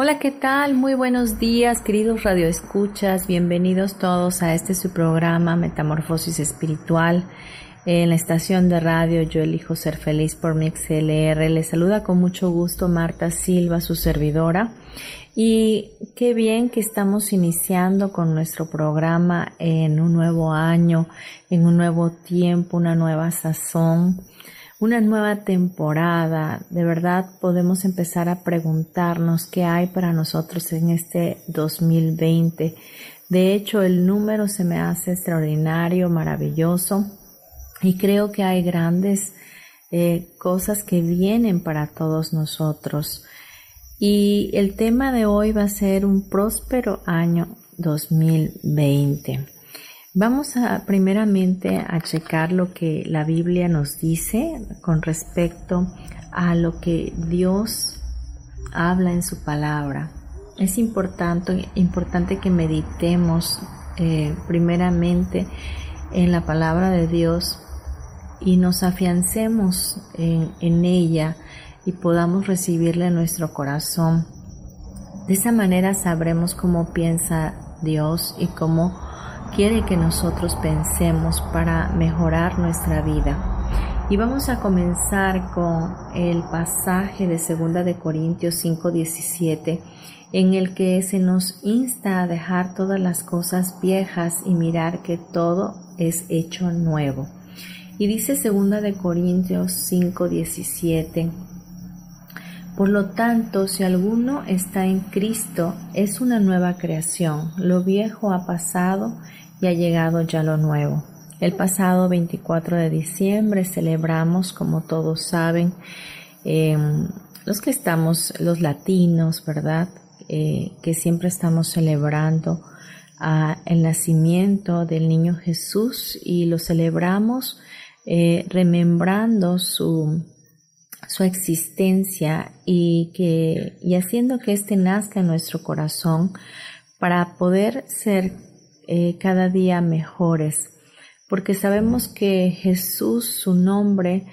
Hola, ¿qué tal? Muy buenos días, queridos radioescuchas. Bienvenidos todos a este su programa Metamorfosis Espiritual. En la estación de radio Yo elijo ser feliz por mi XLR. Les saluda con mucho gusto Marta Silva, su servidora. Y qué bien que estamos iniciando con nuestro programa en un nuevo año, en un nuevo tiempo, una nueva sazón una nueva temporada. De verdad podemos empezar a preguntarnos qué hay para nosotros en este 2020. De hecho, el número se me hace extraordinario, maravilloso y creo que hay grandes eh, cosas que vienen para todos nosotros. Y el tema de hoy va a ser un próspero año 2020. Vamos a primeramente a checar lo que la Biblia nos dice con respecto a lo que Dios habla en su palabra. Es importante, importante que meditemos eh, primeramente en la palabra de Dios y nos afiancemos en, en ella y podamos recibirla en nuestro corazón. De esa manera sabremos cómo piensa Dios y cómo quiere que nosotros pensemos para mejorar nuestra vida. Y vamos a comenzar con el pasaje de 2 de Corintios 5:17 en el que se nos insta a dejar todas las cosas viejas y mirar que todo es hecho nuevo. Y dice 2 de Corintios 5:17 por lo tanto, si alguno está en Cristo, es una nueva creación. Lo viejo ha pasado y ha llegado ya lo nuevo. El pasado 24 de diciembre celebramos, como todos saben, em, los que estamos, los latinos, ¿verdad? Eh, que siempre estamos celebrando ah, el nacimiento del niño Jesús y lo celebramos eh, remembrando su su existencia y que y haciendo que éste nazca en nuestro corazón para poder ser eh, cada día mejores. Porque sabemos que Jesús su nombre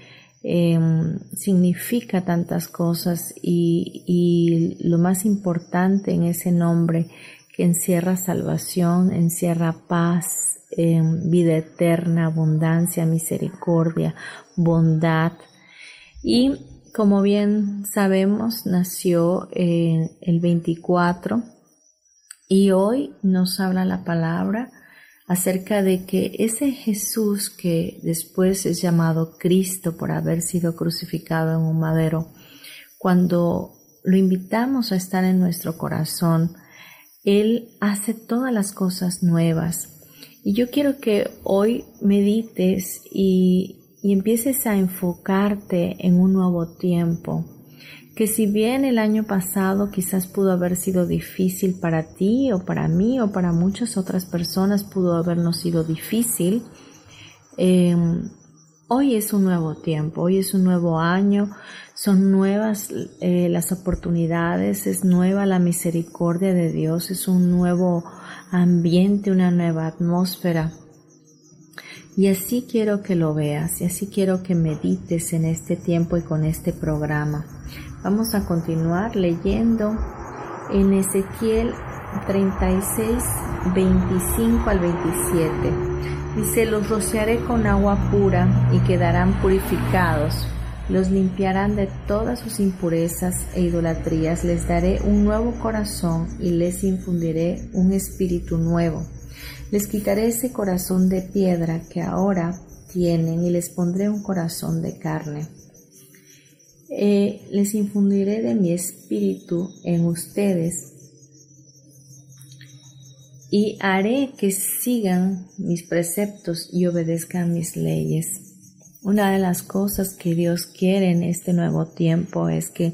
em, significa tantas cosas y, y lo más importante en ese nombre que encierra salvación, encierra paz, em, vida eterna, abundancia, misericordia, bondad, y como bien sabemos, nació el 24 y hoy nos habla la palabra acerca de que ese Jesús que después es llamado Cristo por haber sido crucificado en un madero, cuando lo invitamos a estar en nuestro corazón, Él hace todas las cosas nuevas. Y yo quiero que hoy medites y, y empieces a enfocarte en un nuevo tiempo, que si bien el año pasado quizás pudo haber sido difícil para ti o para mí o para muchas otras personas pudo habernos sido difícil, em, hoy es un nuevo tiempo, hoy es un nuevo año, son nuevas eh, las oportunidades, es nueva la misericordia de Dios, es un nuevo ambiente, una nueva atmósfera. Y así quiero que lo veas y así quiero que medites en este tiempo y con este programa. Vamos a continuar leyendo en Ezequiel 36, 25 al 27. Dice, los rociaré con agua pura y quedarán purificados. los limpiarán de todas sus impurezas e idolatrías, les daré un nuevo corazón y les infundiré un espíritu nuevo. Les quitaré ese corazón de piedra que ahora tienen y les pondré un corazón de carne. Eh, les infundiré de mi espíritu en ustedes y haré que sigan mis preceptos y obedezcan mis leyes. Una de las cosas que Dios quiere en este nuevo tiempo es que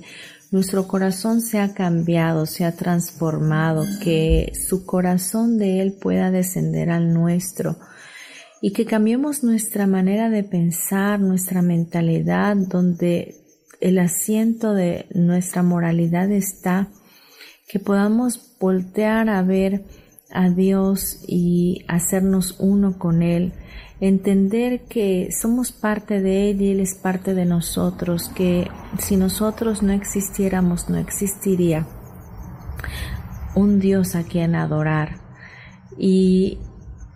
nuestro corazón sea cambiado, sea transformado, que su corazón de Él pueda descender al nuestro y que cambiemos nuestra manera de pensar, nuestra mentalidad, donde el asiento de nuestra moralidad está, que podamos voltear a ver a Dios y hacernos uno con Él, entender que somos parte de Él y Él es parte de nosotros, que si nosotros no existiéramos no existiría un Dios a quien adorar. Y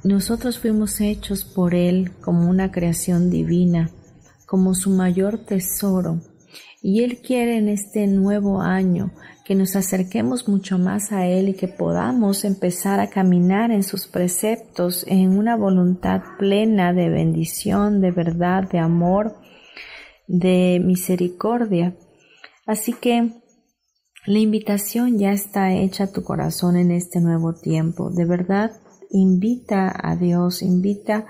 nosotros fuimos hechos por Él como una creación divina, como su mayor tesoro. Y Él quiere en este nuevo año que nos acerquemos mucho más a Él y que podamos empezar a caminar en sus preceptos en una voluntad plena de bendición, de verdad, de amor, de misericordia. Así que la invitación ya está hecha a tu corazón en este nuevo tiempo. De verdad, invita a Dios, invita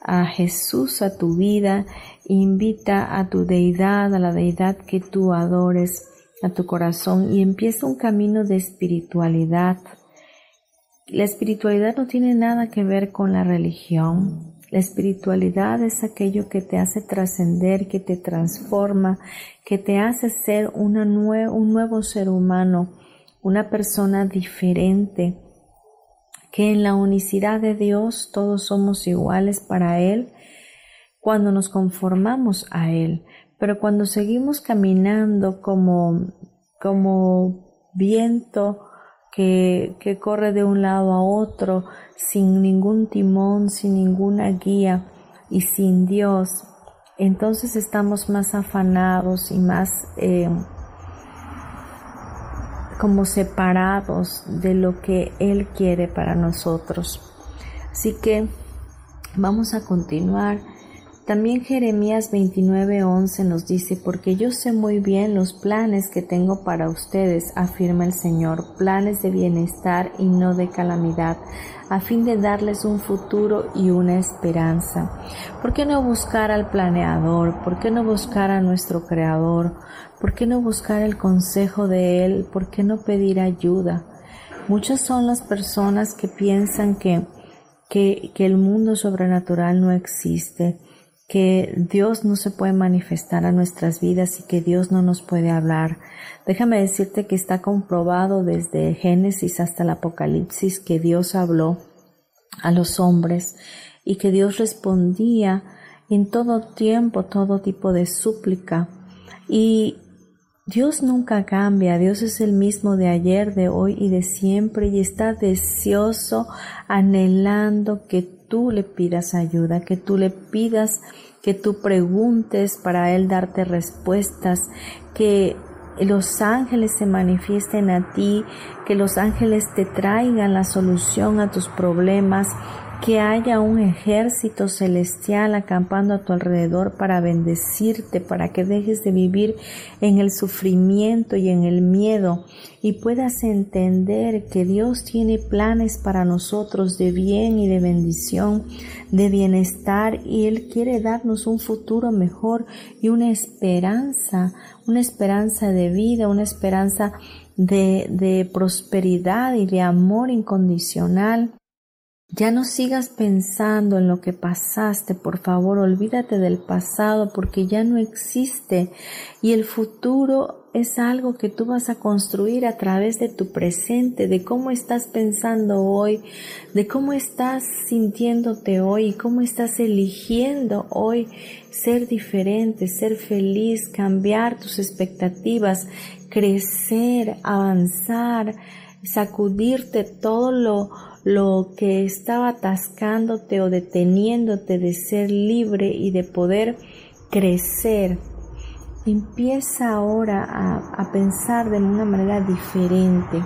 a Jesús a tu vida, invita a tu deidad, a la deidad que tú adores a tu corazón y empieza un camino de espiritualidad. La espiritualidad no tiene nada que ver con la religión. La espiritualidad es aquello que te hace trascender, que te transforma, que te hace ser una un nuevo ser humano, una persona diferente, que en la unicidad de Dios todos somos iguales para Él cuando nos conformamos a Él. Pero cuando seguimos caminando como, como viento que, que corre de un lado a otro, sin ningún timón, sin ninguna guía y sin Dios, entonces estamos más afanados y más eh, como separados de lo que Él quiere para nosotros. Así que vamos a continuar también Jeremías 29:11 nos dice, porque yo sé muy bien los planes que tengo para ustedes, afirma el Señor, planes de bienestar y no de calamidad, a fin de darles un futuro y una esperanza. ¿Por qué no buscar al planeador? ¿Por qué no buscar a nuestro Creador? ¿Por qué no buscar el consejo de Él? ¿Por qué no pedir ayuda? Muchas son las personas que piensan que, que, que el mundo sobrenatural no existe que Dios no se puede manifestar a nuestras vidas y que Dios no nos puede hablar. Déjame decirte que está comprobado desde Génesis hasta el Apocalipsis que Dios habló a los hombres y que Dios respondía en todo tiempo, todo tipo de súplica. Y Dios nunca cambia, Dios es el mismo de ayer, de hoy y de siempre y está deseoso, anhelando que tú le pidas ayuda, que tú le pidas, que tú preguntes para Él darte respuestas, que los ángeles se manifiesten a ti, que los ángeles te traigan la solución a tus problemas, que haya un ejército celestial acampando a tu alrededor para bendecirte, para que dejes de vivir en el sufrimiento y en el miedo y puedas entender que Dios tiene planes para nosotros de bien y de bendición, de bienestar y Él quiere darnos un futuro mejor y una esperanza, una esperanza de vida, una esperanza de, de prosperidad y de amor incondicional. Ya no sigas pensando en lo que pasaste, por favor, olvídate del pasado porque ya no existe y el futuro es algo que tú vas a construir a través de tu presente, de cómo estás pensando hoy, de cómo estás sintiéndote hoy, cómo estás eligiendo hoy ser diferente, ser feliz, cambiar tus expectativas, crecer, avanzar, sacudirte todo lo lo que estaba atascándote o deteniéndote de ser libre y de poder crecer. empieza ahora a, pensar de una manera diferente.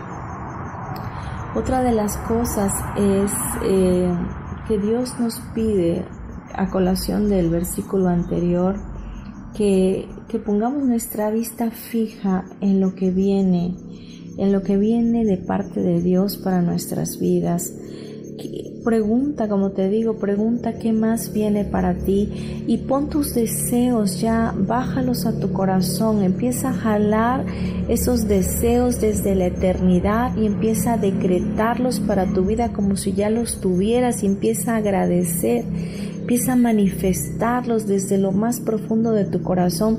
Otra de las cosas es eh, que Dios nos pide, a colación del versículo anterior, que, que pongamos nuestra vista fija en lo que viene, en lo que viene de parte de Dios para nuestras vidas. Pregunta, como te digo, pregunta qué más viene para ti y pon tus deseos ya, bájalos a tu corazón, empieza a jalar esos deseos desde la eternidad y empieza a decretarlos para tu vida como si ya los tuvieras y empieza a agradecer, empieza a manifestarlos desde lo más profundo de tu corazón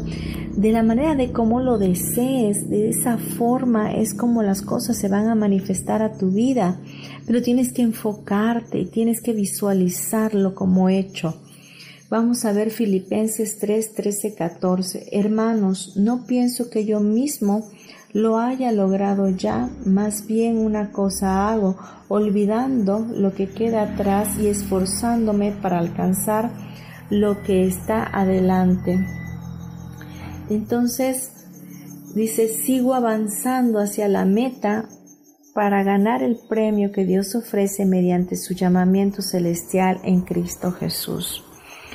de la manera de cómo lo desees, de esa forma es como las cosas se van a manifestar a tu vida, pero tienes que enfocarte y tienes que visualizarlo como hecho. Vamos a ver Filipenses 3, 13, 14. Hermanos, no pienso que yo mismo lo haya logrado ya, más bien una cosa hago, olvidando lo que queda atrás y esforzándome para alcanzar lo que está adelante. Entonces, dice, sigo avanzando hacia la meta para ganar el premio que Dios ofrece mediante su llamamiento celestial en Cristo Jesús.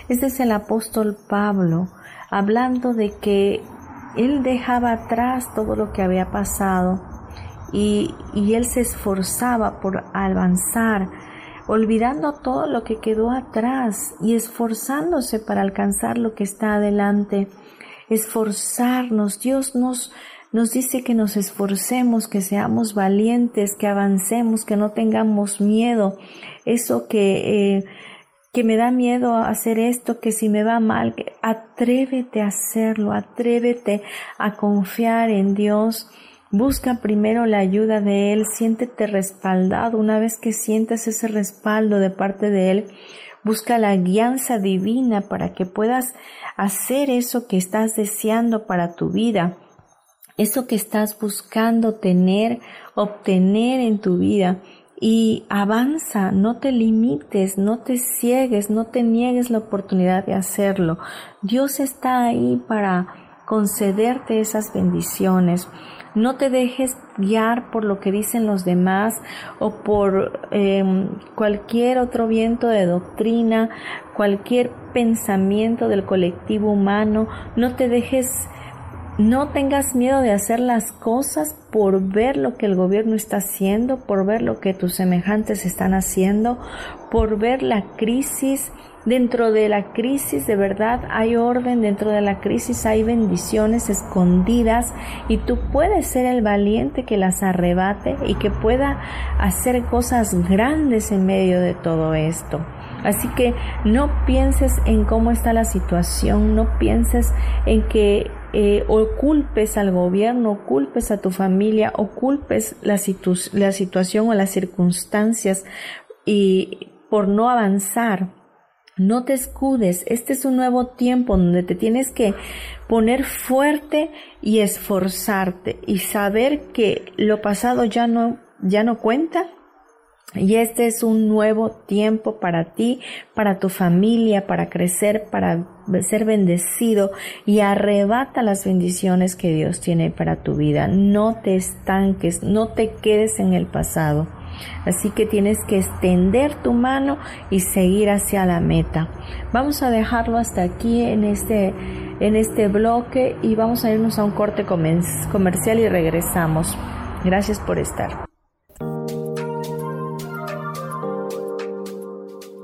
Este es el apóstol Pablo hablando de que él dejaba atrás todo lo que había pasado y, y él se esforzaba por avanzar, olvidando todo lo que quedó atrás y esforzándose para alcanzar lo que está adelante esforzarnos. Dios nos, nos dice que nos esforcemos, que seamos valientes, que avancemos, que no tengamos miedo. Eso que, eh, que me da miedo hacer esto, que si me va mal, atrévete a hacerlo, atrévete a confiar en Dios. Busca primero la ayuda de Él, siéntete respaldado. Una vez que sientas ese respaldo de parte de Él, busca la guianza divina para que puedas hacer eso que estás deseando para tu vida, eso que estás buscando tener, obtener en tu vida. Y avanza, no te limites, no te ciegues, no te niegues la oportunidad de hacerlo. Dios está ahí para concederte esas bendiciones. No te dejes guiar por lo que dicen los demás o por em, cualquier otro viento de doctrina, cualquier pensamiento del colectivo humano. No te dejes no tengas miedo de hacer las cosas por ver lo que el gobierno está haciendo, por ver lo que tus semejantes están haciendo, por ver la crisis Dentro de la crisis de verdad hay orden, dentro de la crisis hay bendiciones escondidas y tú puedes ser el valiente que las arrebate y que pueda hacer cosas grandes en medio de todo esto. Así que no pienses en cómo está la situación, no pienses en que eh, o culpes al gobierno, o culpes a tu familia, o culpes la, la situación o las circunstancias y por no avanzar no te escudes, este es un nuevo tiempo donde te tienes que poner fuerte y esforzarte y saber que lo pasado ya no, ya no cuenta. Y este es un nuevo tiempo para ti, para tu familia, para crecer, para ser bendecido y arrebata las bendiciones que Dios tiene para tu vida. No te estanques, no te quedes en el pasado. Así que tienes que extender tu mano y seguir hacia la meta. Vamos a dejarlo hasta aquí en este, en este bloque y vamos a irnos a un corte comercial y regresamos. Gracias por estar.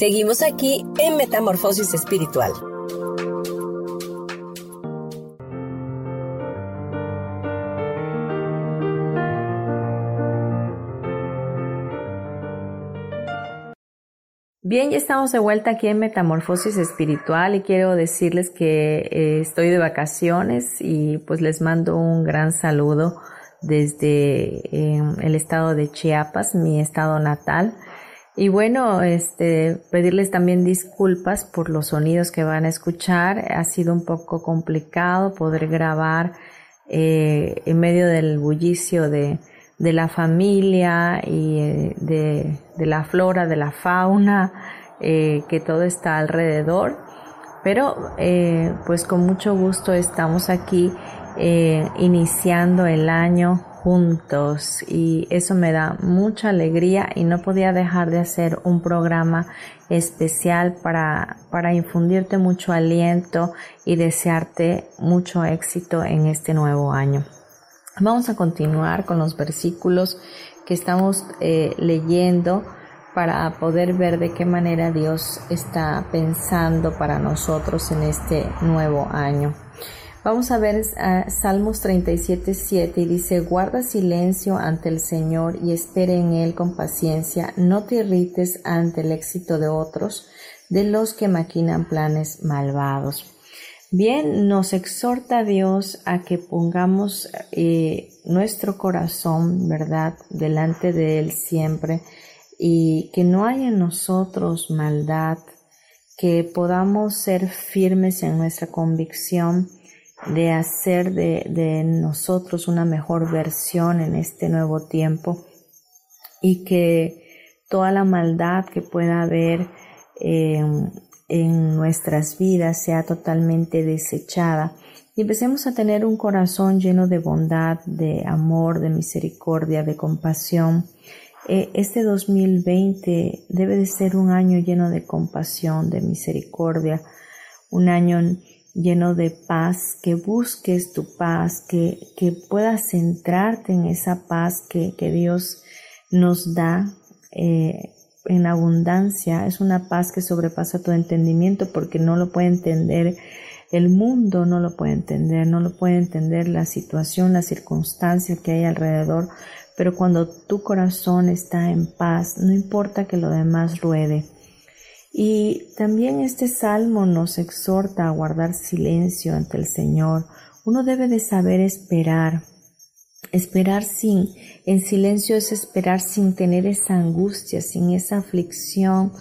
Seguimos aquí en Metamorfosis Espiritual. Bien, ya estamos de vuelta aquí en Metamorfosis Espiritual y quiero decirles que eh, estoy de vacaciones y pues les mando un gran saludo desde eh, el estado de Chiapas, mi estado natal. Y bueno, este, pedirles también disculpas por los sonidos que van a escuchar. Ha sido un poco complicado poder grabar eh, en medio del bullicio de, de la familia y eh, de, de, la flora, de la fauna, eh, que todo está alrededor. Pero pues con mucho gusto estamos aquí iniciando el año juntos y eso me da mucha alegría y no podía dejar de hacer un programa especial para, para infundirte mucho aliento y desearte mucho éxito en este nuevo año. Vamos a continuar con los versículos que estamos eh, leyendo para poder ver de qué manera Dios está pensando para nosotros en este nuevo año. Vamos a ver Salmos 37, 7 y dice, guarda silencio ante el Señor y espere en Él con paciencia, no te irrites ante el éxito de otros, de los que maquinan planes malvados. Bien, nos exhorta Dios a que pongamos eh, nuestro corazón, ¿verdad?, delante de Él siempre y que no haya en nosotros maldad, que podamos ser firmes en nuestra convicción, de hacer de, nosotros una mejor versión en este nuevo tiempo y que toda la maldad que pueda haber em, en nuestras vidas sea totalmente desechada y empecemos a tener un corazón lleno de bondad, de amor, de misericordia, de compasión. E, este 2020 debe de ser un año lleno de compasión, de misericordia, un año lleno de paz, que busques tu paz, que, que puedas centrarte en esa paz que, que Dios nos da eh, en abundancia. Es una paz que sobrepasa tu entendimiento porque no lo puede entender el mundo, no lo puede entender, no lo puede entender la situación, la circunstancia que hay alrededor. Pero cuando tu corazón está en paz, no importa que lo demás ruede, y también este salmo nos exhorta a guardar silencio ante el Señor. Uno debe de saber esperar. Esperar sin, en silencio es esperar sin tener esa angustia, sin esa aflicción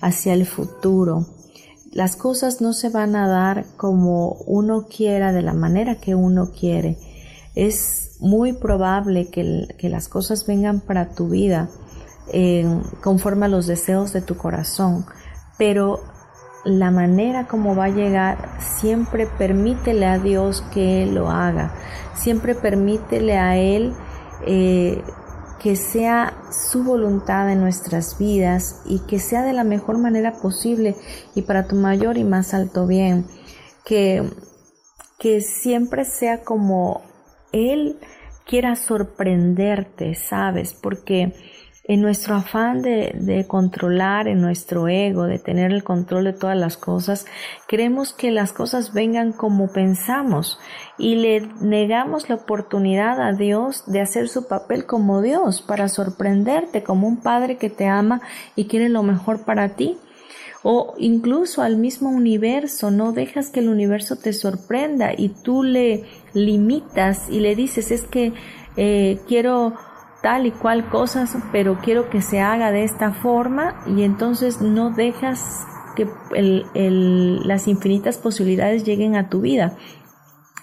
hacia el futuro. Las cosas no se van a dar como uno quiera, de la manera que uno quiere. Es muy probable que, que las cosas vengan para tu vida eh, conforme a los deseos de tu corazón pero la manera como va a llegar, siempre permítele a Dios que Él lo haga, siempre permítele a Él eh, que sea su voluntad en nuestras vidas y que sea de la mejor manera posible y para tu mayor y más alto bien, que, que siempre sea como Él quiera sorprenderte, ¿sabes? Porque en nuestro afán de, controlar, en nuestro ego, de tener el control de todas las cosas, queremos que las cosas vengan como pensamos y le negamos la oportunidad a Dios de hacer su papel como Dios para sorprenderte como un padre que te ama y quiere lo mejor para ti. O incluso al mismo universo, no dejas que el universo te sorprenda y tú le limitas y le dices es que eh, quiero tal y cual cosas, pero quiero que se haga de esta forma y entonces no dejas que las infinitas posibilidades lleguen a tu vida.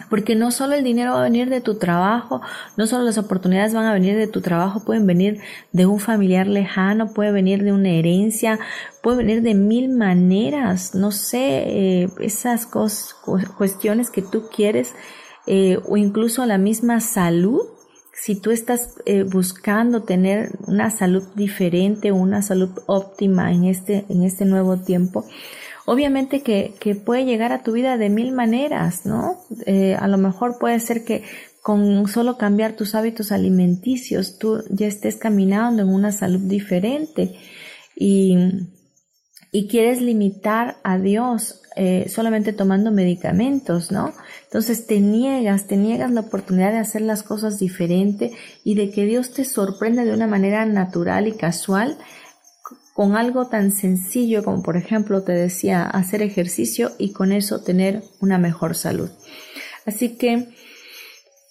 Porque no solo el dinero va a venir de tu trabajo, no solo las oportunidades van a venir de tu trabajo, pueden venir de un familiar lejano, puede venir de una herencia, puede venir de mil maneras, no sé, eh, esas cuestiones que tú quieres, eh, o incluso la misma salud si tú estás eh, buscando tener una salud diferente, una salud óptima en este, en este nuevo tiempo, obviamente que, que puede llegar a tu vida de mil maneras, ¿no? Eh, a lo mejor puede ser que con solo cambiar tus hábitos alimenticios tú ya estés caminando en una salud diferente y, y quieres limitar a Dios eh, solamente tomando medicamentos, ¿no? Entonces te niegas, te niegas la oportunidad de hacer las cosas diferente y de que Dios te sorprenda de una manera natural y casual con algo tan sencillo como por ejemplo te decía hacer ejercicio y con eso tener una mejor salud. Así que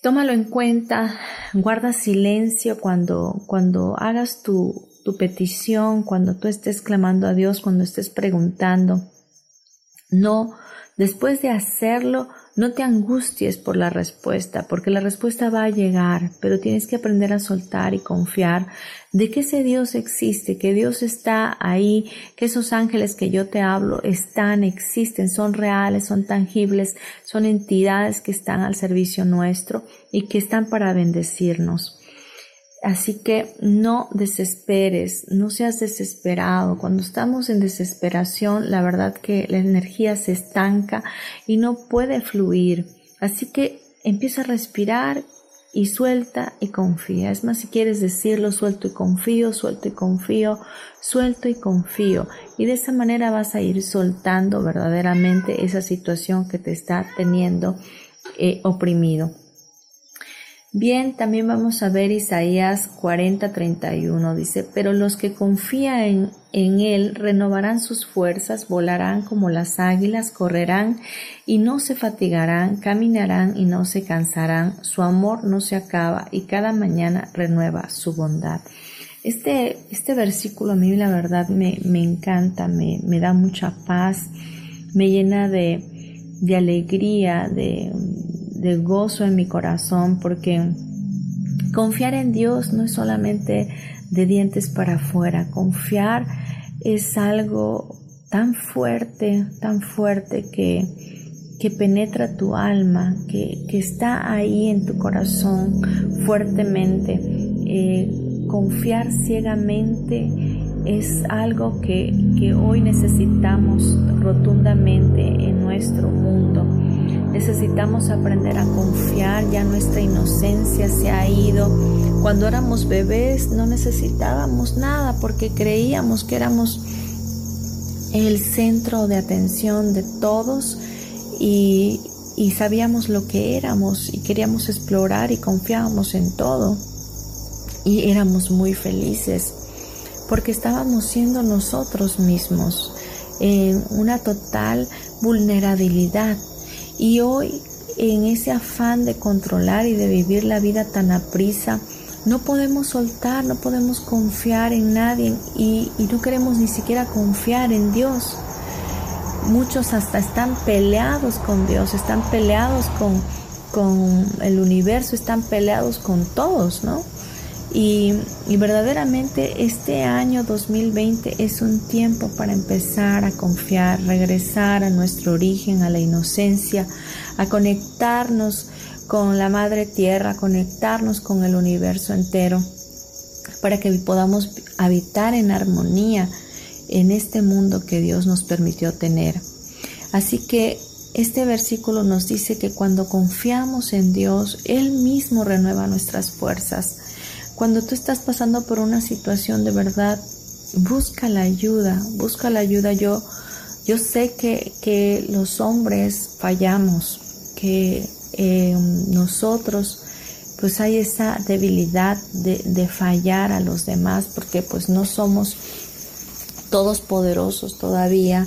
tómalo en cuenta, guarda silencio cuando, cuando hagas tu, tu petición, cuando tú estés clamando a Dios, cuando estés preguntando. No, después de hacerlo, no te angusties por la respuesta, porque la respuesta va a llegar, pero tienes que aprender a soltar y confiar de que ese Dios existe, que Dios está ahí, que esos ángeles que yo te hablo están, existen, son reales, son tangibles, son entidades que están al servicio nuestro y que están para bendecirnos. Así que no desesperes, no seas desesperado. Cuando estamos en desesperación, la verdad que la energía se estanca y no puede fluir. Así que empieza a respirar y suelta y confía. Es más, si quieres decirlo, suelto y confío, suelto y confío, suelto y confío. Y de esa manera vas a ir soltando verdaderamente esa situación que te está teniendo eh, oprimido. Bien, también vamos a ver Isaías 40:31. Dice, pero los que confían en, en, Él renovarán sus fuerzas, volarán como las águilas, correrán y no se fatigarán, caminarán y no se cansarán. Su amor no se acaba y cada mañana renueva su bondad. Este, este versículo a mí la verdad me, me encanta, me, me da mucha paz, me llena de, de alegría, de, de gozo en mi corazón porque confiar en Dios no es solamente de dientes para afuera, confiar es algo tan fuerte, tan fuerte que, que penetra tu alma, que, que, está ahí en tu corazón fuertemente. Eh, confiar ciegamente es algo que, que hoy necesitamos rotundamente en nuestro mundo. Necesitamos aprender a confiar, ya nuestra inocencia se ha ido. Cuando éramos bebés no necesitábamos nada porque creíamos que éramos el centro de atención de todos y, sabíamos lo que éramos y queríamos explorar y confiábamos en todo. Y éramos muy felices porque estábamos siendo nosotros mismos en una total vulnerabilidad y hoy, en ese afán de controlar y de vivir la vida tan aprisa, no podemos soltar, no podemos confiar en nadie y, no queremos ni siquiera confiar en Dios. Muchos hasta están peleados con Dios, están peleados con, con el universo, están peleados con todos, ¿no? Y, verdaderamente este año 2020 es un tiempo para empezar a confiar, regresar a nuestro origen, a la inocencia, a conectarnos con la Madre Tierra, a conectarnos con el universo entero, para que podamos habitar en armonía en este mundo que Dios nos permitió tener. Así que este versículo nos dice que cuando confiamos en Dios, Él mismo renueva nuestras fuerzas cuando tú estás pasando por una situación de verdad, busca la ayuda, busca la ayuda. Yo, yo sé que, que los hombres fallamos, que eh, nosotros pues hay esa debilidad de, de, fallar a los demás porque pues no somos todos poderosos todavía,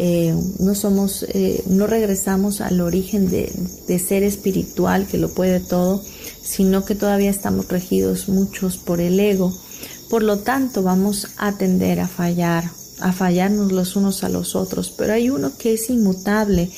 eh, no somos, eh, no regresamos al origen de, de ser espiritual que lo puede todo sino que todavía estamos regidos muchos por el ego. Por lo tanto, vamos a tender a fallar, a fallarnos los unos a los otros, pero hay uno que es inmutable,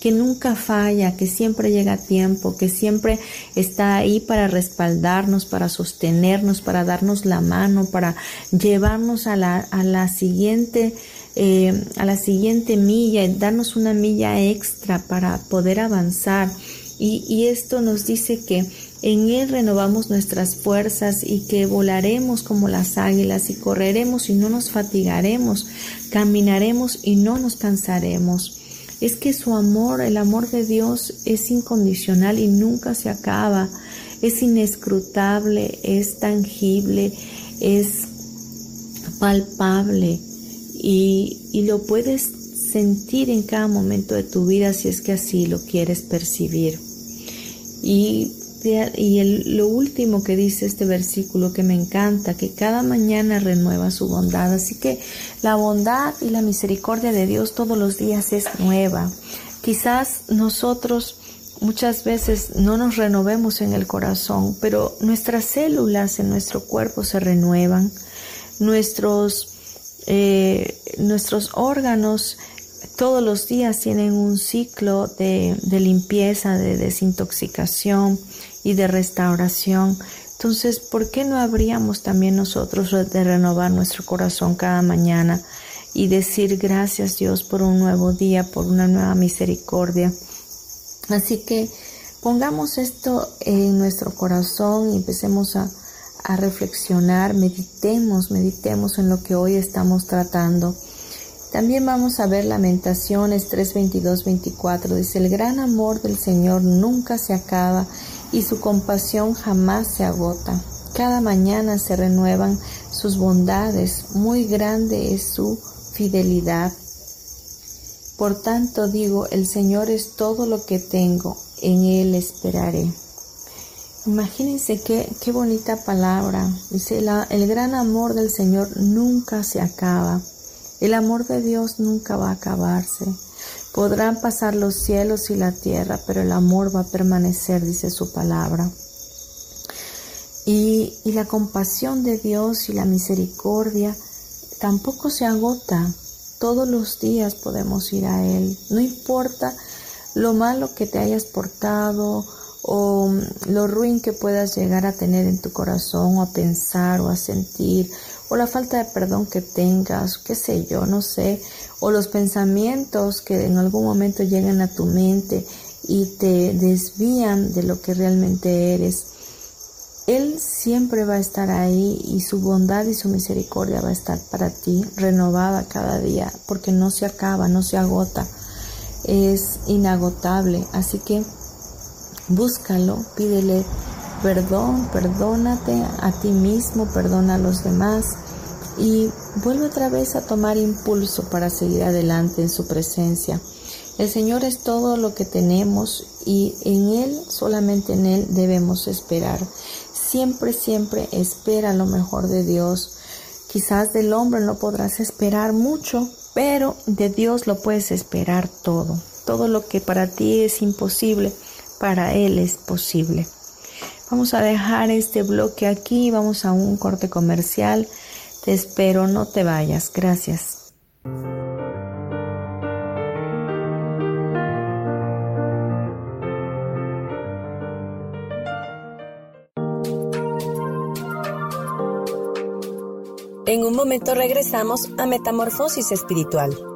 que nunca falla, que siempre llega a tiempo, que siempre está ahí para respaldarnos, para sostenernos, para darnos la mano, para llevarnos a la, a la siguiente eh, a la siguiente milla, darnos una milla extra para poder avanzar. Y, y esto nos dice que en Él renovamos nuestras fuerzas y que volaremos como las águilas y correremos y no nos fatigaremos, caminaremos y no nos cansaremos. Es que su amor, el amor de Dios es incondicional y nunca se acaba, es inescrutable, es tangible, es palpable y, y lo puedes sentir en cada momento de tu vida si es que así lo quieres percibir. Y y lo último que dice este versículo que me encanta, que cada mañana renueva su bondad. Así que la bondad y la misericordia de Dios todos los días es nueva. Quizás nosotros muchas veces no nos renovemos en el corazón, pero nuestras células en nuestro cuerpo se renuevan, nuestros, eh, nuestros órganos todos los días tienen un ciclo de, de limpieza, de desintoxicación y de restauración. Entonces, ¿por qué no habríamos también nosotros de renovar nuestro corazón cada mañana y decir gracias Dios por un nuevo día, por una nueva misericordia? Así que pongamos esto en nuestro corazón y empecemos a, a reflexionar, meditemos, meditemos en lo que hoy estamos tratando. También vamos a ver Lamentaciones 3, 22, 24. Dice, el gran amor del Señor nunca se acaba y su compasión jamás se agota. Cada mañana se renuevan sus bondades, muy grande es su fidelidad. Por tanto digo, el Señor es todo lo que tengo, en Él esperaré. Imagínense qué, qué bonita palabra. Dice, el gran amor del Señor nunca se acaba. El amor de Dios nunca va a acabarse. Podrán pasar los cielos y la tierra, pero el amor va a permanecer, dice su palabra. Y, la compasión de Dios y la misericordia tampoco se agota. Todos los días podemos ir a Él. No importa lo malo que te hayas portado o lo ruin que puedas llegar a tener en tu corazón o a pensar o a sentir o la falta de perdón que tengas, qué sé yo, no sé, o los pensamientos que en algún momento llegan a tu mente y te desvían de lo que realmente eres. Él siempre va a estar ahí y su bondad y su misericordia va a estar para ti, renovada cada día, porque no se acaba, no se agota, es inagotable. Así que búscalo, pídele perdón, perdónate a ti mismo, perdona a los demás y vuelve otra vez a tomar impulso para seguir adelante en su presencia. El Señor es todo lo que tenemos y en Él, solamente en Él debemos esperar. Siempre, siempre espera lo mejor de Dios. Quizás del hombre no podrás esperar mucho, pero de Dios lo puedes esperar todo. Todo lo que para ti es imposible, para Él es posible. Vamos a dejar este bloque aquí, vamos a un corte comercial. Te espero, no te vayas. Gracias. En un momento regresamos a Metamorfosis Espiritual.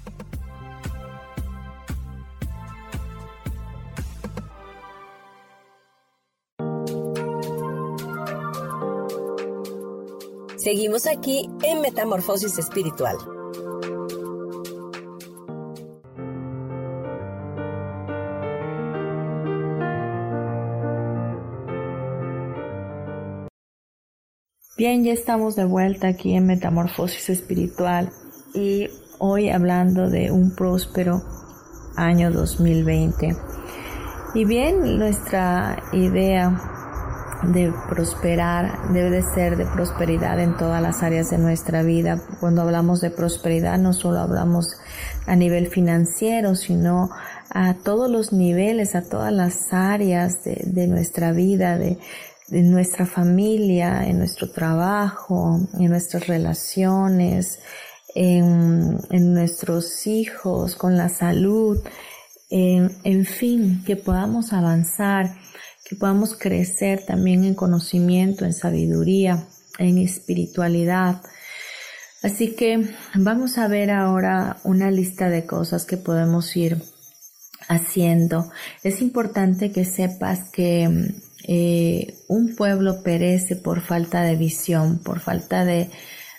Seguimos aquí en Metamorfosis Espiritual. Bien, ya estamos de vuelta aquí en Metamorfosis Espiritual y hoy hablando de un próspero año 2020. Y bien, nuestra idea de prosperar debe de ser de prosperidad en todas las áreas de nuestra vida. Cuando hablamos de prosperidad no solo hablamos a nivel financiero, sino a todos los niveles, a todas las áreas de, de nuestra vida, de, en nuestra familia, en nuestro trabajo, en nuestras relaciones, en, nuestros hijos, con la salud, en, en fin, que podamos avanzar, que podamos crecer también en conocimiento, en sabiduría, en espiritualidad. Así que vamos a ver ahora una lista de cosas que podemos ir haciendo. Es importante que sepas que eh, un pueblo perece por falta de visión, por falta de,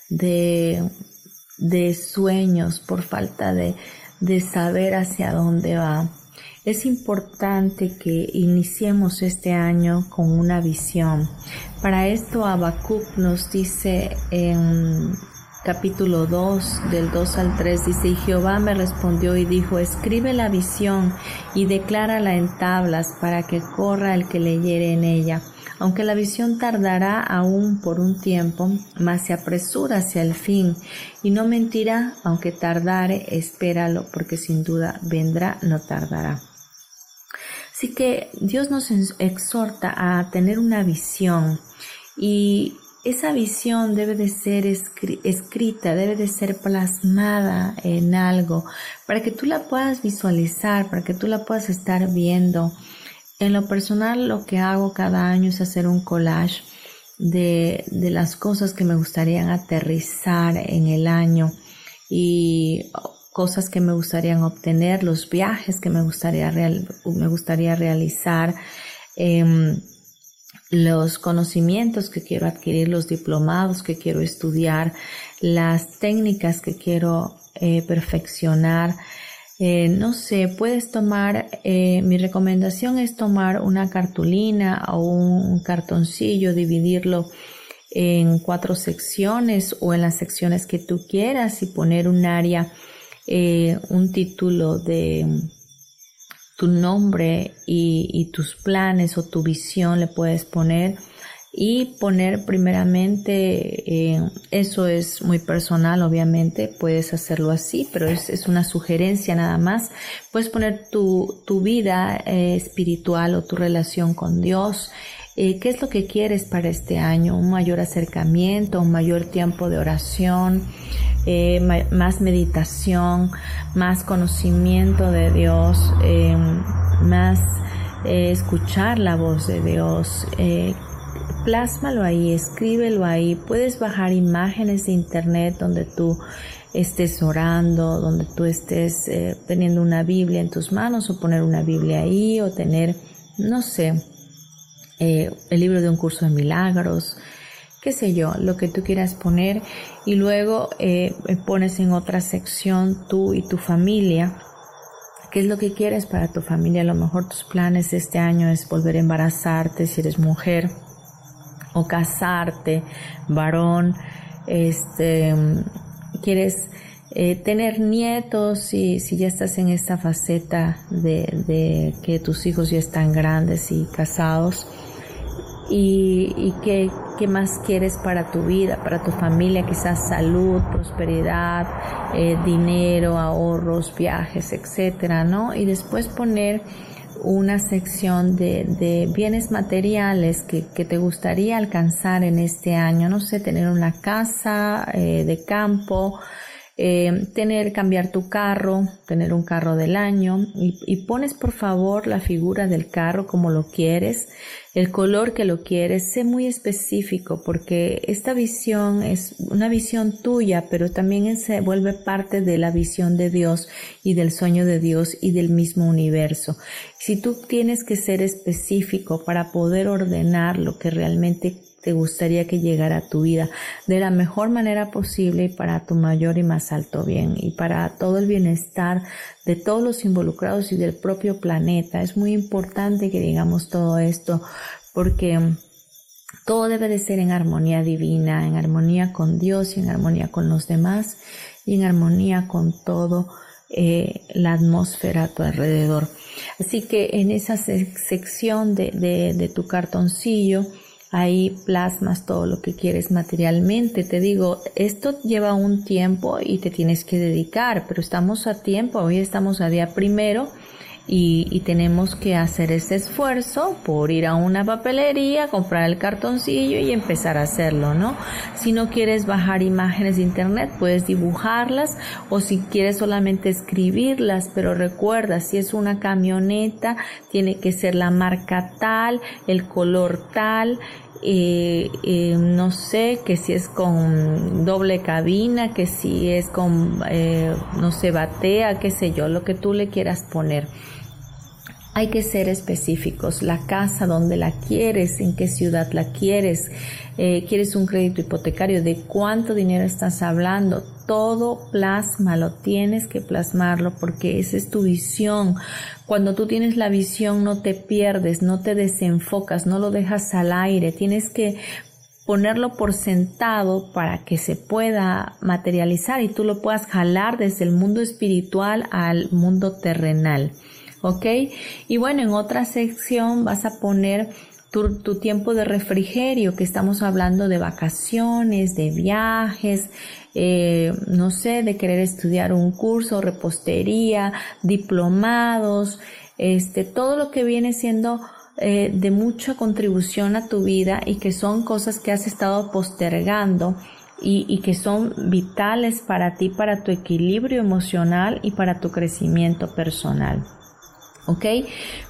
de, de sueños, por falta de, de saber hacia dónde va. Es importante que iniciemos este año con una visión. Para esto Habacuc nos dice en capítulo 2, del 2 al 3, dice, y Jehová me respondió y dijo, escribe la visión y declárala en tablas para que corra el que leyere en ella. Aunque la visión tardará aún por un tiempo, mas se apresura hacia el fin, y no mentirá, aunque tardare, espéralo, porque sin duda vendrá, no tardará. Así que Dios nos exhorta a tener una visión y esa visión debe de ser escrita, debe de ser plasmada en algo para que tú la puedas visualizar, para que tú la puedas estar viendo. En lo personal lo que hago cada año es hacer un collage de, de las cosas que me gustaría aterrizar en el año y cosas que me gustaría obtener, los viajes que me gustaría, me gustaría realizar. Eh, los conocimientos que quiero adquirir, los diplomados que quiero estudiar, las técnicas que quiero eh, perfeccionar. Eh, no sé, puedes tomar, eh, mi recomendación es tomar una cartulina o un cartoncillo, dividirlo en cuatro secciones o en las secciones que tú quieras y poner un área, un título de tu nombre y, tus planes o tu visión le puedes poner. Y poner primeramente, eh, eso es muy personal obviamente, puedes hacerlo así, pero es, una sugerencia nada más, puedes poner tu, tu vida eh, espiritual o tu relación con Dios, eh, qué es lo que quieres para este año, un mayor acercamiento, un mayor tiempo de oración, eh, más meditación, más conocimiento de Dios, eh, más escuchar la voz de Dios. plásmalo ahí, escríbelo ahí. Puedes bajar imágenes de internet donde tú estés orando, donde tú estés teniendo una Biblia en tus manos o poner una Biblia ahí o tener, no sé, el libro de un curso de milagros, qué sé yo, lo que tú quieras poner y luego eh, pones en otra sección tú y tu familia. ¿Qué es lo que quieres para tu familia? A lo mejor tus planes este año es volver a embarazarte si eres mujer o casarte, varón, este, quieres eh, tener nietos si, si ya estás en esta faceta de, de que tus hijos ya están grandes y casados y, y qué, más quieres para tu vida, para tu familia, quizás salud, prosperidad, eh, dinero, ahorros, viajes, etcétera, ¿no? Y después poner una sección de, de bienes materiales que, que, te gustaría alcanzar en este año, no sé, tener una casa eh, de campo, eh, tener, cambiar tu carro, tener un carro del año y, y, pones por favor la figura del carro como lo quieres, el color que lo quieres, sé muy específico porque esta visión es una visión tuya, pero también se vuelve parte de la visión de Dios y del sueño de Dios y del mismo universo. Si tú tienes que ser específico para poder ordenar lo que realmente te gustaría que llegara a tu vida de la mejor manera posible y para tu mayor y más alto bien y para todo el bienestar de todos los involucrados y del propio planeta. Es muy importante que digamos todo esto porque todo debe de ser en armonía divina, en armonía con Dios y en armonía con los demás y en armonía con todo eh, la atmósfera a tu alrededor. Así que en esa sección de, de tu cartoncillo, ahí plasmas todo lo que quieres materialmente. Te digo, esto lleva un tiempo y te tienes que dedicar, pero estamos a tiempo, hoy estamos a día primero y, tenemos que hacer ese esfuerzo por ir a una papelería, comprar el cartoncillo y empezar a hacerlo, ¿no? Si no quieres bajar imágenes de internet, puedes dibujarlas o si quieres solamente escribirlas, pero recuerda, si es una camioneta, tiene que ser la marca tal, el color tal, eh, eh, no sé, que si es con doble cabina, que si es con, eh, no sé, batea, qué sé yo, lo que tú le quieras poner. Hay que ser específicos, la casa, donde la quieres, en qué ciudad la quieres, eh, quieres un crédito hipotecario, de cuánto dinero estás hablando, todo plasma, lo tienes que plasmarlo porque esa es tu visión. Cuando tú tienes la visión no te pierdes, no te desenfocas, no lo dejas al aire, tienes que ponerlo por sentado para que se pueda materializar y tú lo puedas jalar desde el mundo espiritual al mundo terrenal. ¿Ok? Y bueno, en otra sección vas a poner tu, tiempo de refrigerio, que estamos hablando de vacaciones, de viajes, eh, no sé, de querer estudiar un curso, repostería, diplomados, este, todo lo que viene siendo eh, de mucha contribución a tu vida y que son cosas que has estado postergando y, y, que son vitales para ti, para tu equilibrio emocional y para tu crecimiento personal. ¿Ok?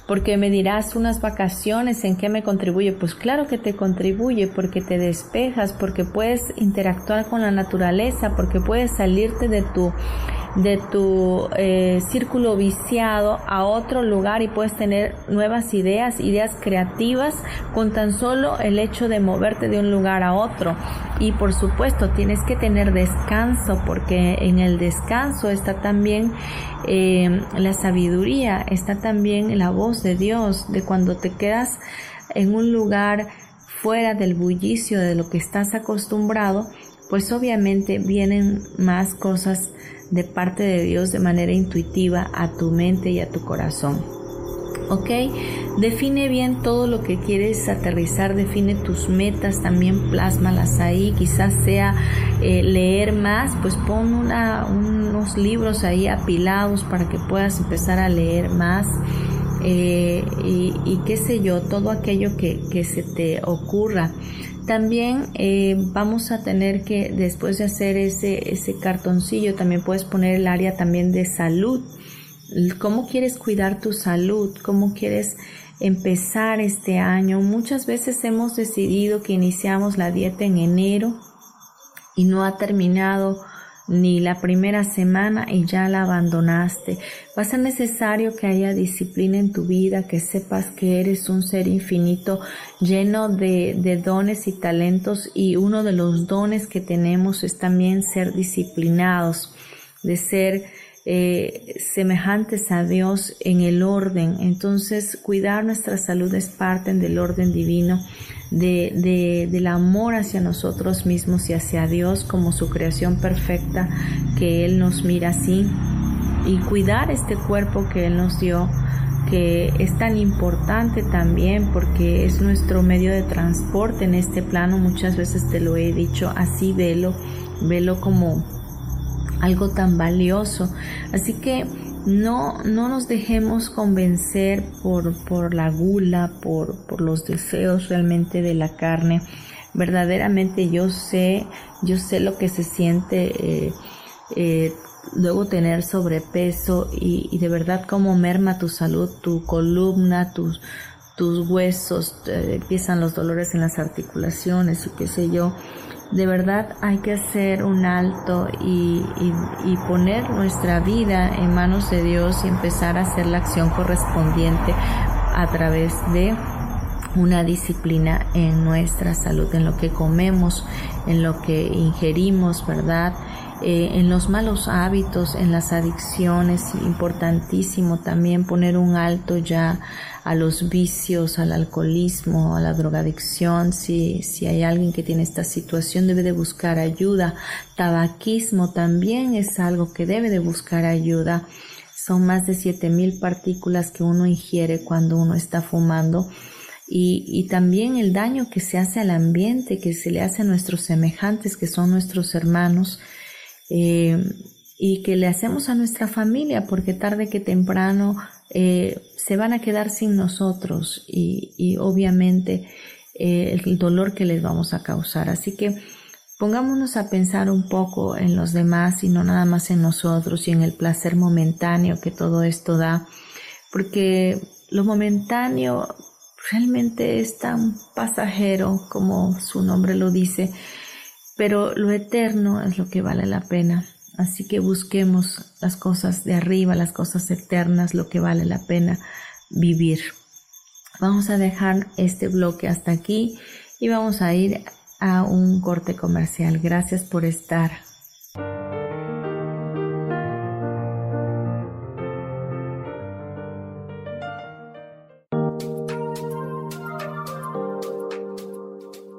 Porque me dirás unas vacaciones, ¿en qué me contribuye? Pues claro que te contribuye porque te despejas, porque puedes interactuar con la naturaleza, porque puedes salirte de tu de tu eh, círculo viciado a otro lugar y puedes tener nuevas ideas, ideas creativas con tan solo el hecho de moverte de un lugar a otro. Y por supuesto tienes que tener descanso porque en el descanso está también eh, la sabiduría, está también la voz de Dios, de cuando te quedas en un lugar fuera del bullicio de lo que estás acostumbrado, pues obviamente vienen más cosas de parte de Dios de manera intuitiva a tu mente y a tu corazón. ¿Ok? Define bien todo lo que quieres aterrizar, define tus metas, también plásmalas ahí, quizás sea eh, leer más, pues pon unos libros ahí apilados para que puedas empezar a leer más. Eh, y, qué sé yo, todo aquello que, se te ocurra. También eh, vamos a tener que, después de hacer ese, ese cartoncillo, también puedes poner el área también de salud. ¿Cómo quieres cuidar tu salud? ¿Cómo quieres empezar este año? Muchas veces hemos decidido que iniciamos la dieta en enero y no ha terminado ni la primera semana y ya la abandonaste. Va a ser necesario que haya disciplina en tu vida, que sepas que eres un ser infinito lleno de, de dones y talentos y uno de los dones que tenemos es también ser disciplinados, de ser eh, semejantes a Dios en el orden. Entonces, cuidar nuestra salud es parte del orden divino, de, del amor hacia nosotros mismos y hacia Dios como su creación perfecta, que Él nos mira así, y cuidar este cuerpo que Él nos dio que es tan importante también porque es nuestro medio de transporte en este plano. Muchas veces te lo he dicho así, velo, velo como algo tan valioso. Así que no, no nos dejemos convencer por, por la gula, por, por los deseos realmente de la carne. Verdaderamente yo sé, yo sé lo que se siente eh, eh, luego tener sobrepeso y, y, de verdad cómo merma tu salud, tu columna, tus, tus huesos, empiezan los dolores en las articulaciones y qué sé yo de verdad hay que hacer un alto y, poner nuestra vida en manos de Dios y empezar a hacer la acción correspondiente a través de una disciplina en nuestra salud, en lo que comemos, en lo que ingerimos, ¿verdad? Eh, en los malos hábitos, en las adicciones, importantísimo también poner un alto ya a los vicios, al alcoholismo, a la drogadicción. Si, si hay alguien que tiene esta situación, debe de buscar ayuda. Tabaquismo también es algo que debe de buscar ayuda. Son más de 7000 partículas que uno ingiere cuando uno está fumando. Y, y, también el daño que se hace al ambiente, que se le hace a nuestros semejantes, que son nuestros hermanos, eh, y que le hacemos a nuestra familia, porque tarde que temprano eh, se van a quedar sin nosotros y, obviamente eh, el dolor que les vamos a causar. Así que pongámonos a pensar un poco en los demás y no nada más en nosotros y en el placer momentáneo que todo esto da, porque lo momentáneo realmente es tan pasajero como su nombre lo dice, pero lo eterno es lo que vale la pena. Así que busquemos las cosas de arriba, las cosas eternas, lo que vale la pena vivir. Vamos a dejar este bloque hasta aquí y vamos a ir a un corte comercial. Gracias por estar.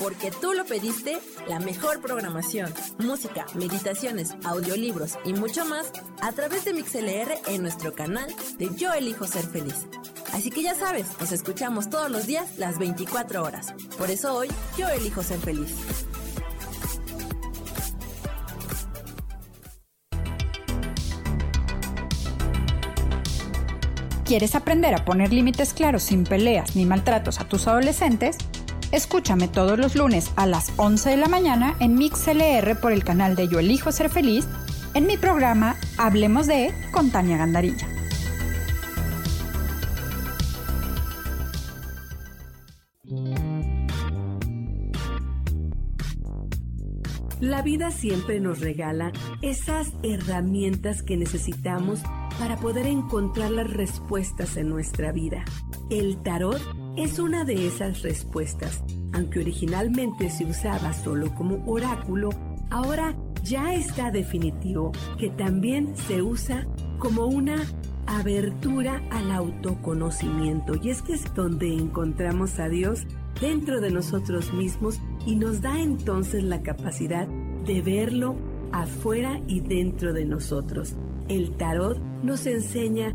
Porque tú lo pediste, la mejor programación, música, meditaciones, audiolibros y mucho más a través de MixLR en nuestro canal de Yo Elijo Ser Feliz. Así que ya sabes, nos escuchamos todos los días las 24 horas. Por eso hoy yo elijo ser feliz. ¿Quieres aprender a poner límites claros sin peleas ni maltratos a tus adolescentes? Escúchame todos los lunes a las 11 de la mañana en MixLR por el canal de Yo Elijo Ser Feliz en mi programa Hablemos de con Tania Gandarilla. La vida siempre nos regala esas herramientas que necesitamos para poder encontrar las respuestas en nuestra vida. El tarot es una de esas respuestas. Aunque originalmente se usaba solo como oráculo, ahora ya está definitivo que también se usa como una abertura al autoconocimiento. Y es que es donde encontramos a Dios dentro de nosotros mismos y nos da entonces la capacidad de verlo afuera y dentro de nosotros. El tarot nos enseña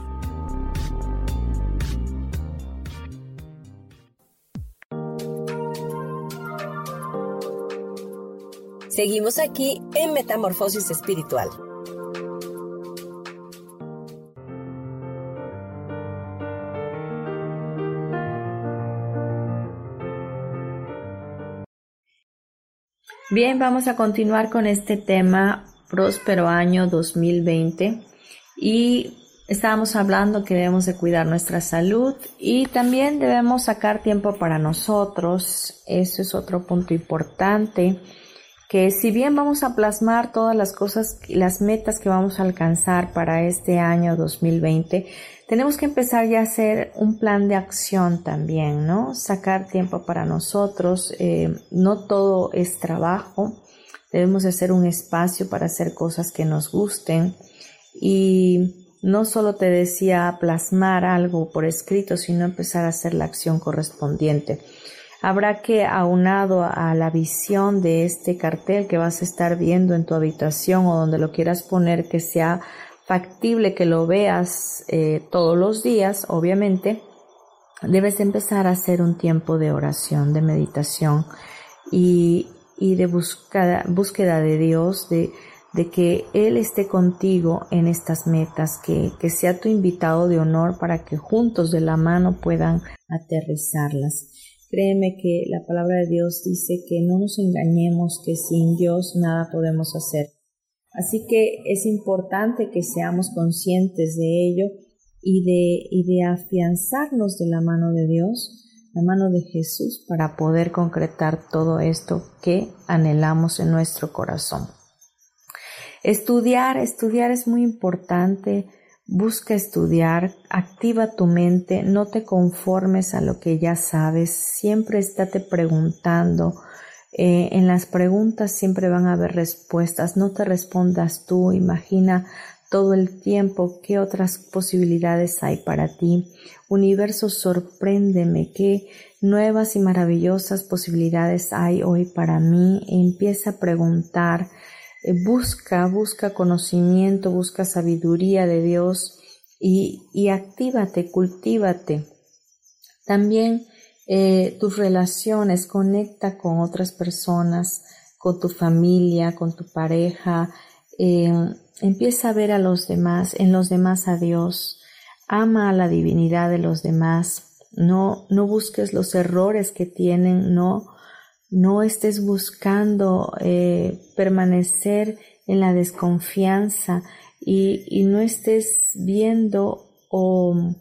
Seguimos aquí en Metamorfosis Espiritual. Bien, vamos a continuar con este tema próspero año 2020 y estábamos hablando que debemos de cuidar nuestra salud y también debemos sacar tiempo para nosotros. Eso es otro punto importante que si bien vamos a plasmar todas las cosas, las metas que vamos a alcanzar para este año 2020, tenemos que empezar ya a hacer un plan de acción también, ¿no? Sacar tiempo para nosotros. Eh, no todo es trabajo. Debemos hacer un espacio para hacer cosas que nos gusten. Y no solo te decía plasmar algo por escrito, sino empezar a hacer la acción correspondiente. Habrá que, aunado a la visión de este cartel que vas a estar viendo en tu habitación o donde lo quieras poner, que sea factible que lo veas eh, todos los días, obviamente, debes empezar a hacer un tiempo de oración, de meditación y, de búsqueda, de Dios, de, de, que Él esté contigo en estas metas, que, que sea tu invitado de honor para que juntos de la mano puedan aterrizarlas. Créeme que la palabra de Dios dice que no nos engañemos, que sin Dios nada podemos hacer. Así que es importante que seamos conscientes de ello y de, y de afianzarnos de la mano de Dios, la mano de Jesús, para poder concretar todo esto que anhelamos en nuestro corazón. Estudiar, estudiar es muy importante. Busca estudiar, activa tu mente, no te conformes a lo que ya sabes, siempre estate preguntando, eh, en las preguntas siempre van a haber respuestas. No te respondas tú. Imagina todo el tiempo qué otras posibilidades hay para ti. Universo, sorpréndeme qué nuevas y maravillosas posibilidades hay hoy para mí. Empieza a preguntar. Eh, busca, busca conocimiento, busca sabiduría de Dios y, y actívate, cultívate. También eh, tus relaciones, conecta con otras personas, con tu familia, con tu pareja, eh, empieza a ver a los demás, en los demás a Dios, ama a la divinidad de los demás, no, no busques los errores que tienen, no, no estés buscando eh, permanecer en la desconfianza y, y no estés viendo o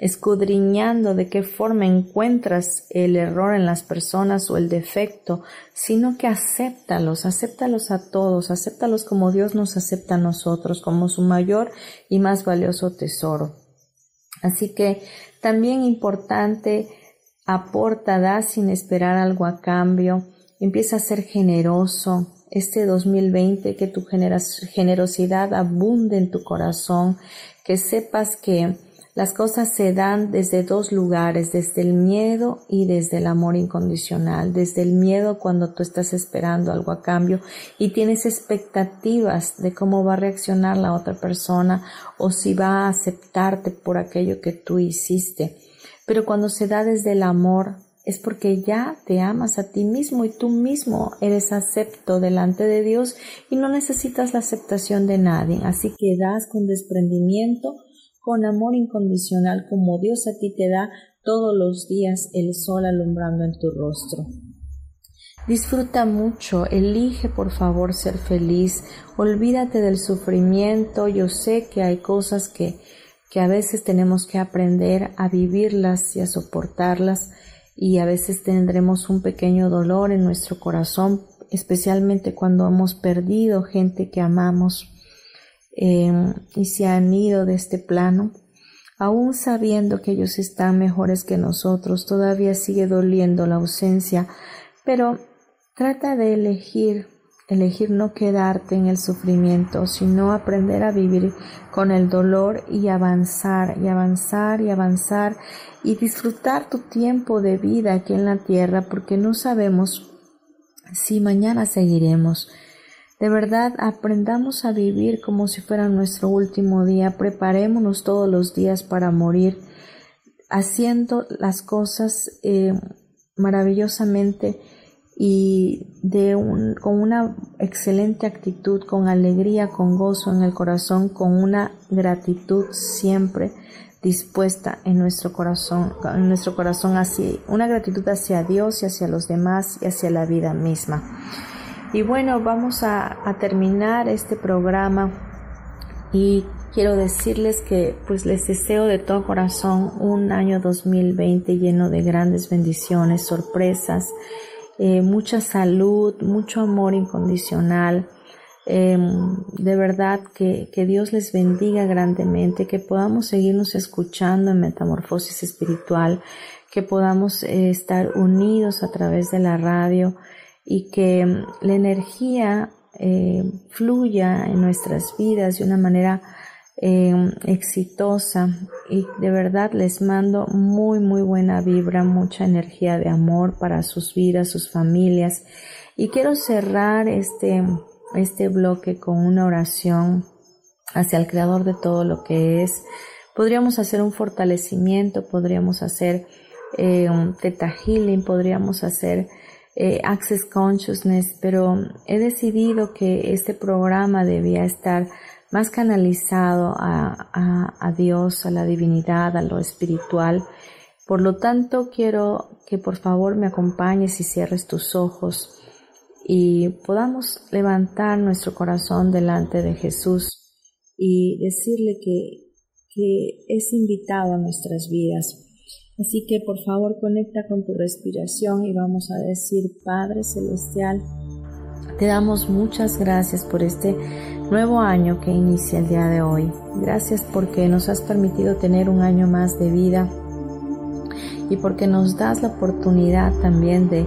escudriñando de qué forma encuentras el error en las personas o el defecto, sino que acéptalos, acéptalos a todos, acéptalos como Dios nos acepta a nosotros, como su mayor y más valioso tesoro. Así que también importante, aporta, da sin esperar algo a cambio, empieza a ser generoso. Este 2020, que tu generosidad abunde en tu corazón, que sepas que las cosas se dan desde dos lugares, desde el miedo y desde el amor incondicional. Desde el miedo cuando tú estás esperando algo a cambio y tienes expectativas de cómo va a reaccionar la otra persona o si va a aceptarte por aquello que tú hiciste. Pero cuando se da desde el amor, es porque ya te amas a ti mismo y tú mismo eres acepto delante de Dios y no necesitas la aceptación de nadie. Así que das con desprendimiento con amor incondicional como Dios a ti te da todos los días el sol alumbrando en tu rostro. Disfruta mucho, elige por favor ser feliz, olvídate del sufrimiento, yo sé que hay cosas que, que a veces tenemos que aprender a vivirlas y a soportarlas y a veces tendremos un pequeño dolor en nuestro corazón, especialmente cuando hemos perdido gente que amamos. Em, y se han ido de este plano, aún sabiendo que ellos están mejores que nosotros, todavía sigue doliendo la ausencia, pero trata de elegir, elegir no quedarte en el sufrimiento, sino aprender a vivir con el dolor y avanzar, y avanzar, y avanzar, y disfrutar tu tiempo de vida aquí en la tierra, porque no sabemos si mañana seguiremos. De verdad, aprendamos a vivir como si fuera nuestro último día. Preparémonos todos los días para morir, haciendo las cosas eh, maravillosamente y de un, con una excelente actitud, con alegría, con gozo en el corazón, con una gratitud siempre dispuesta en nuestro corazón, en nuestro corazón hacia una gratitud hacia Dios y hacia los demás y hacia la vida misma. Y bueno, vamos a, terminar este programa y quiero decirles que pues les deseo de todo corazón un año 2020 lleno de grandes bendiciones, sorpresas, eh, mucha salud, mucho amor incondicional. Em, de verdad que, que, Dios les bendiga grandemente, que podamos seguirnos escuchando en Metamorfosis Espiritual, que podamos eh, estar unidos a través de la radio y que mm, la energía eh, fluya en nuestras vidas de una manera eh, exitosa y de verdad les mando muy muy buena vibra, mucha energía de amor para sus vidas, sus familias y quiero cerrar este, este bloque con una oración hacia el creador de todo lo que es. Podríamos hacer un fortalecimiento, podríamos hacer eh, un teta healing, podríamos hacer eh, Access Consciousness, pero he decidido que este programa debía estar más canalizado a, a, Dios, a la divinidad, a lo espiritual. Por lo tanto, quiero que por favor me acompañes y cierres tus ojos y podamos levantar nuestro corazón delante de Jesús y decirle que, que es invitado a nuestras vidas. Así que por favor conecta con tu respiración y vamos a decir, Padre Celestial, te damos muchas gracias por este nuevo año que inicia el día de hoy. Gracias porque nos has permitido tener un año más de vida y porque nos das la oportunidad también de,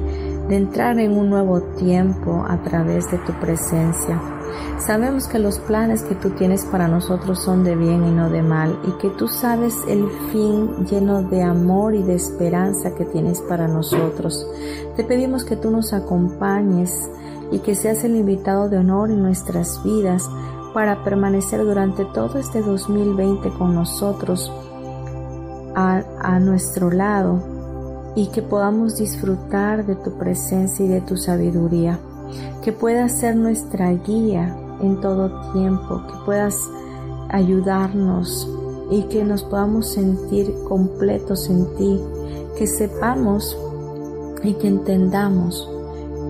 de entrar en un nuevo tiempo a través de tu presencia. Sabemos que los planes que tú tienes para nosotros son de bien y no de mal y que tú sabes el fin lleno de amor y de esperanza que tienes para nosotros. Te pedimos que tú nos acompañes y que seas el invitado de honor en nuestras vidas para permanecer durante todo este 2020 con nosotros a, a nuestro lado y que podamos disfrutar de tu presencia y de tu sabiduría, que pueda ser nuestra guía en todo tiempo, que puedas ayudarnos y que nos podamos sentir completos en ti, que sepamos y que entendamos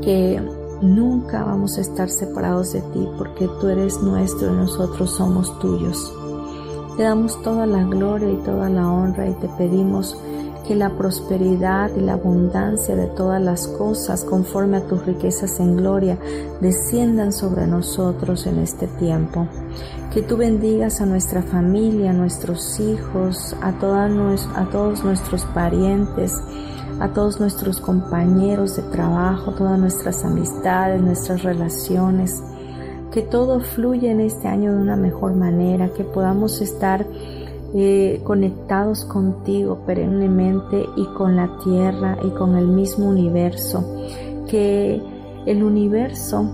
que nunca vamos a estar separados de ti porque tú eres nuestro y nosotros somos tuyos. Te damos toda la gloria y toda la honra y te pedimos que la prosperidad y la abundancia de todas las cosas conforme a tus riquezas en gloria desciendan sobre nosotros en este tiempo. Que tú bendigas a nuestra familia, a nuestros hijos, a, a todos nuestros parientes, a todos nuestros compañeros de trabajo, todas nuestras amistades, nuestras relaciones. Que todo fluya en este año de una mejor manera, que podamos estar eh, conectados contigo perennemente y con la tierra y con el mismo universo. Que el universo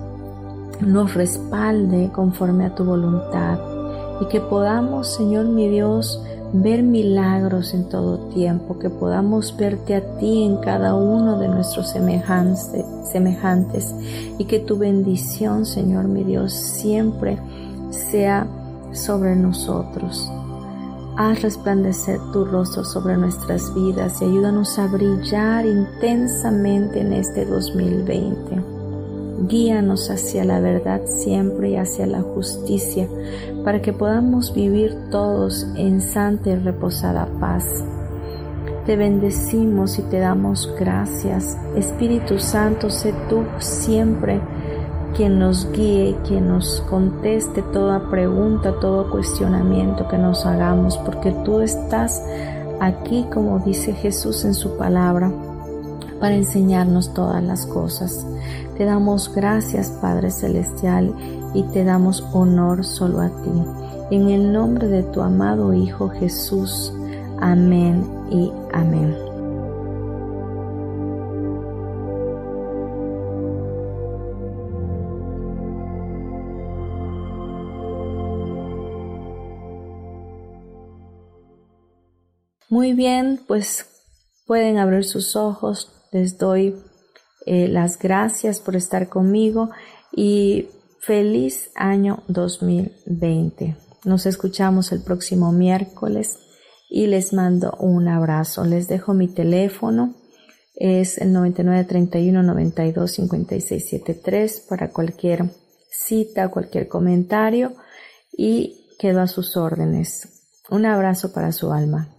nos respalde conforme a tu voluntad y que podamos, Señor mi Dios, ver milagros en todo tiempo, que podamos verte a ti en cada uno de nuestros semejantes, y que tu bendición, Señor mi Dios, siempre sea sobre nosotros. Haz resplandecer tu rostro sobre nuestras vidas y ayúdanos a brillar intensamente en este 2020. Guíanos hacia la verdad siempre y hacia la justicia, para que podamos vivir todos en santa y reposada paz. Te bendecimos y te damos gracias. Espíritu Santo, sé tú siempre quien nos guíe, quien nos conteste toda pregunta, todo cuestionamiento que nos hagamos, porque tú estás aquí, como dice Jesús en su palabra, para enseñarnos todas las cosas. Te damos gracias, Padre Celestial, y te damos honor solo a ti. En el nombre de tu amado Hijo Jesús. Amén y amén. Muy bien, pues pueden abrir sus ojos. Les doy eh, las gracias por estar conmigo y feliz año 2020. Nos escuchamos el próximo miércoles y les mando un abrazo. Les dejo mi teléfono. Es el 9931 92 56 73 para cualquier cita, cualquier comentario y quedo a sus órdenes. Un abrazo para su alma.